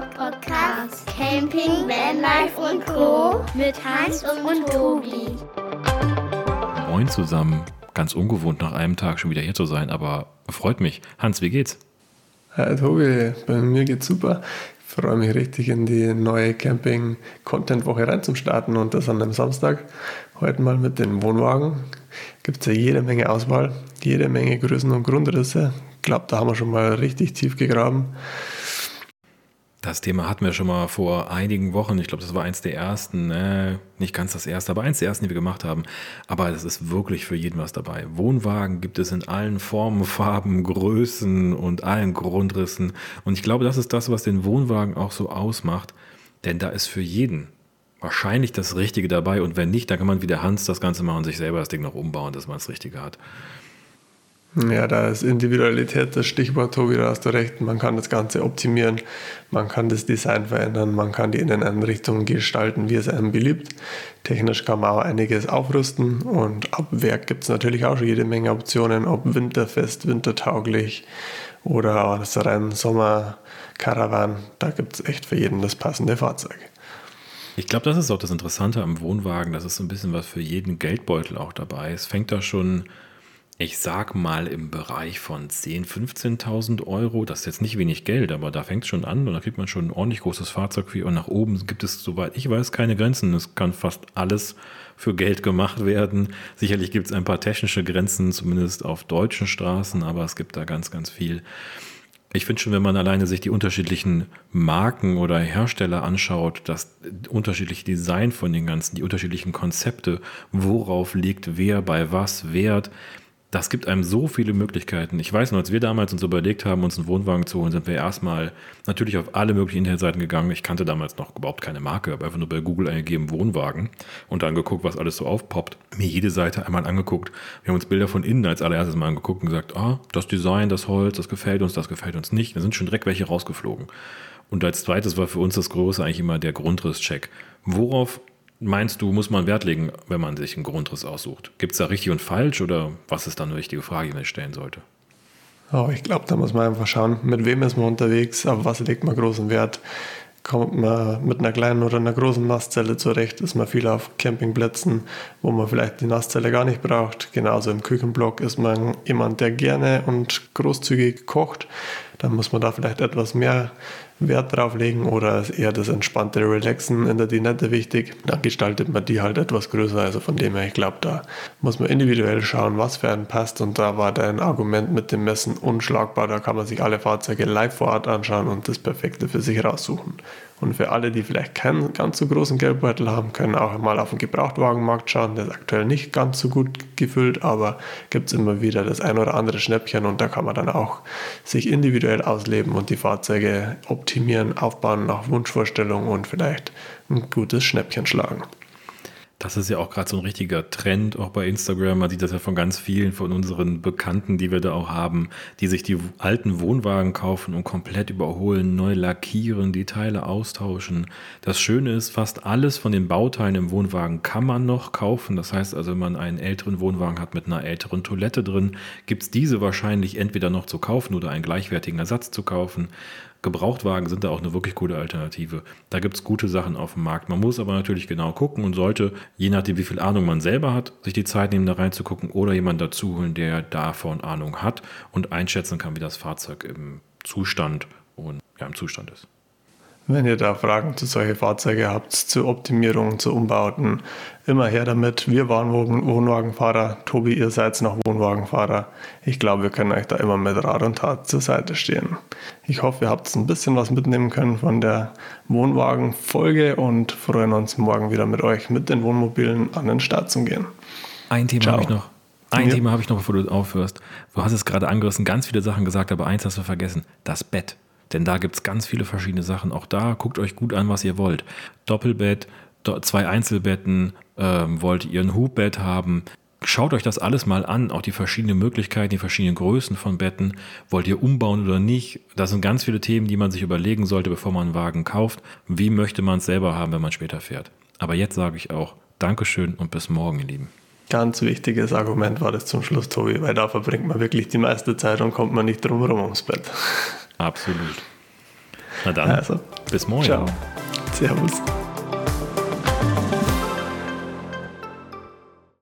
Podcast Camping, Vanlife und Co. mit Hans und Tobi. Moin zusammen. Ganz ungewohnt nach einem Tag schon wieder hier zu sein, aber freut mich. Hans, wie geht's? Hi Tobi, bei mir geht's super. Ich freue mich richtig in die neue Camping-Content-Woche reinzustarten und das an einem Samstag. Heute mal mit den Wohnwagen. Gibt es ja jede Menge Auswahl, jede Menge Größen und Grundrisse. Ich glaube, da haben wir schon mal richtig tief gegraben. Das Thema hatten wir schon mal vor einigen Wochen. Ich glaube, das war eins der ersten, äh, nicht ganz das erste, aber eins der ersten, die wir gemacht haben. Aber es ist wirklich für jeden was dabei. Wohnwagen gibt es in allen Formen, Farben, Größen und allen Grundrissen. Und ich glaube, das ist das, was den Wohnwagen auch so ausmacht. Denn da ist für jeden wahrscheinlich das Richtige dabei. Und wenn nicht, dann kann man wie der Hans das Ganze machen und sich selber das Ding noch umbauen, dass man das Richtige hat. Ja, da ist Individualität das Stichwort, Tobi, da hast du recht. Man kann das Ganze optimieren, man kann das Design verändern, man kann die Inneneinrichtungen gestalten, wie es einem beliebt. Technisch kann man auch einiges aufrüsten und ab Werk gibt es natürlich auch jede Menge Optionen, ob winterfest, wintertauglich oder das rein Sommer-Caravan. Da gibt es echt für jeden das passende Fahrzeug. Ich glaube, das ist auch das Interessante am Wohnwagen, dass es so ein bisschen was für jeden Geldbeutel auch dabei ist. Fängt da schon ich sag mal im Bereich von 10.000, 15.000 Euro. Das ist jetzt nicht wenig Geld, aber da fängt es schon an und da kriegt man schon ein ordentlich großes Fahrzeug für. Und nach oben gibt es, soweit ich weiß, keine Grenzen. Es kann fast alles für Geld gemacht werden. Sicherlich gibt es ein paar technische Grenzen, zumindest auf deutschen Straßen, aber es gibt da ganz, ganz viel. Ich finde schon, wenn man alleine sich die unterschiedlichen Marken oder Hersteller anschaut, das unterschiedliche Design von den ganzen, die unterschiedlichen Konzepte, worauf liegt wer bei was Wert, das gibt einem so viele Möglichkeiten. Ich weiß noch, als wir damals uns überlegt haben, uns einen Wohnwagen zu holen, sind wir erstmal natürlich auf alle möglichen Internetseiten gegangen. Ich kannte damals noch überhaupt keine Marke, habe einfach nur bei Google eingegeben Wohnwagen und dann geguckt, was alles so aufpoppt. Mir jede Seite einmal angeguckt. Wir haben uns Bilder von innen als allererstes mal angeguckt und gesagt, ah, das Design, das Holz, das gefällt uns, das gefällt uns nicht. Da sind schon direkt welche rausgeflogen. Und als zweites war für uns das Große eigentlich immer der Grundrisscheck. Worauf meinst du, muss man Wert legen, wenn man sich einen Grundriss aussucht? Gibt es da richtig und falsch oder was ist dann eine wichtige Frage, die man stellen sollte? Oh, ich glaube, da muss man einfach schauen, mit wem ist man unterwegs, auf was legt man großen Wert. Kommt man mit einer kleinen oder einer großen Nasszelle zurecht, ist man viel auf Campingplätzen, wo man vielleicht die Nasszelle gar nicht braucht. Genauso im Küchenblock ist man jemand, der gerne und großzügig kocht. Dann muss man da vielleicht etwas mehr Wert drauf legen oder ist eher das entspannte Relaxen in der Dinette wichtig, dann gestaltet man die halt etwas größer. Also von dem her, ich glaube, da muss man individuell schauen, was für einen passt. Und da war dein Argument mit dem Messen unschlagbar. Da kann man sich alle Fahrzeuge live vor Ort anschauen und das Perfekte für sich raussuchen. Und für alle, die vielleicht keinen ganz so großen Geldbeutel haben, können auch mal auf den Gebrauchtwagenmarkt schauen. Der ist aktuell nicht ganz so gut gefüllt, aber gibt es immer wieder das ein oder andere Schnäppchen und da kann man dann auch sich individuell ausleben und die Fahrzeuge optimieren, aufbauen nach Wunschvorstellung und vielleicht ein gutes Schnäppchen schlagen. Das ist ja auch gerade so ein richtiger Trend, auch bei Instagram. Man sieht das ja von ganz vielen von unseren Bekannten, die wir da auch haben, die sich die alten Wohnwagen kaufen und komplett überholen, neu lackieren, die Teile austauschen. Das Schöne ist, fast alles von den Bauteilen im Wohnwagen kann man noch kaufen. Das heißt also, wenn man einen älteren Wohnwagen hat mit einer älteren Toilette drin, gibt es diese wahrscheinlich entweder noch zu kaufen oder einen gleichwertigen Ersatz zu kaufen. Gebrauchtwagen sind da auch eine wirklich gute Alternative. Da gibt es gute Sachen auf dem Markt. Man muss aber natürlich genau gucken und sollte, je nachdem wie viel Ahnung man selber hat, sich die Zeit nehmen, da reinzugucken oder jemanden dazu holen, der davon Ahnung hat und einschätzen kann, wie das Fahrzeug im Zustand und ja, im Zustand ist. Wenn ihr da Fragen zu solchen Fahrzeugen habt, zu Optimierungen, zu Umbauten, immer her damit. Wir waren Wohnwagenfahrer. Tobi, ihr seid noch Wohnwagenfahrer. Ich glaube, wir können euch da immer mit Rat und Tat zur Seite stehen. Ich hoffe, ihr habt ein bisschen was mitnehmen können von der Wohnwagen-Folge und freuen uns morgen wieder mit euch mit den Wohnmobilen an den Start zu gehen. Ein Thema habe ich noch. Ein ja. Thema habe ich noch, bevor du aufhörst. Du hast es gerade angerissen, ganz viele Sachen gesagt, aber eins hast du vergessen: das Bett. Denn da gibt es ganz viele verschiedene Sachen. Auch da guckt euch gut an, was ihr wollt. Doppelbett, zwei Einzelbetten, ähm, wollt ihr ein Hubbett haben. Schaut euch das alles mal an, auch die verschiedenen Möglichkeiten, die verschiedenen Größen von Betten. Wollt ihr umbauen oder nicht? Das sind ganz viele Themen, die man sich überlegen sollte, bevor man einen Wagen kauft. Wie möchte man es selber haben, wenn man später fährt? Aber jetzt sage ich auch Dankeschön und bis morgen, ihr Lieben. Ganz wichtiges Argument war das zum Schluss, Tobi, weil da verbringt man wirklich die meiste Zeit und kommt man nicht drum herum ums Bett. Absolut. Na dann, Also, bis morgen. ciao. Servus.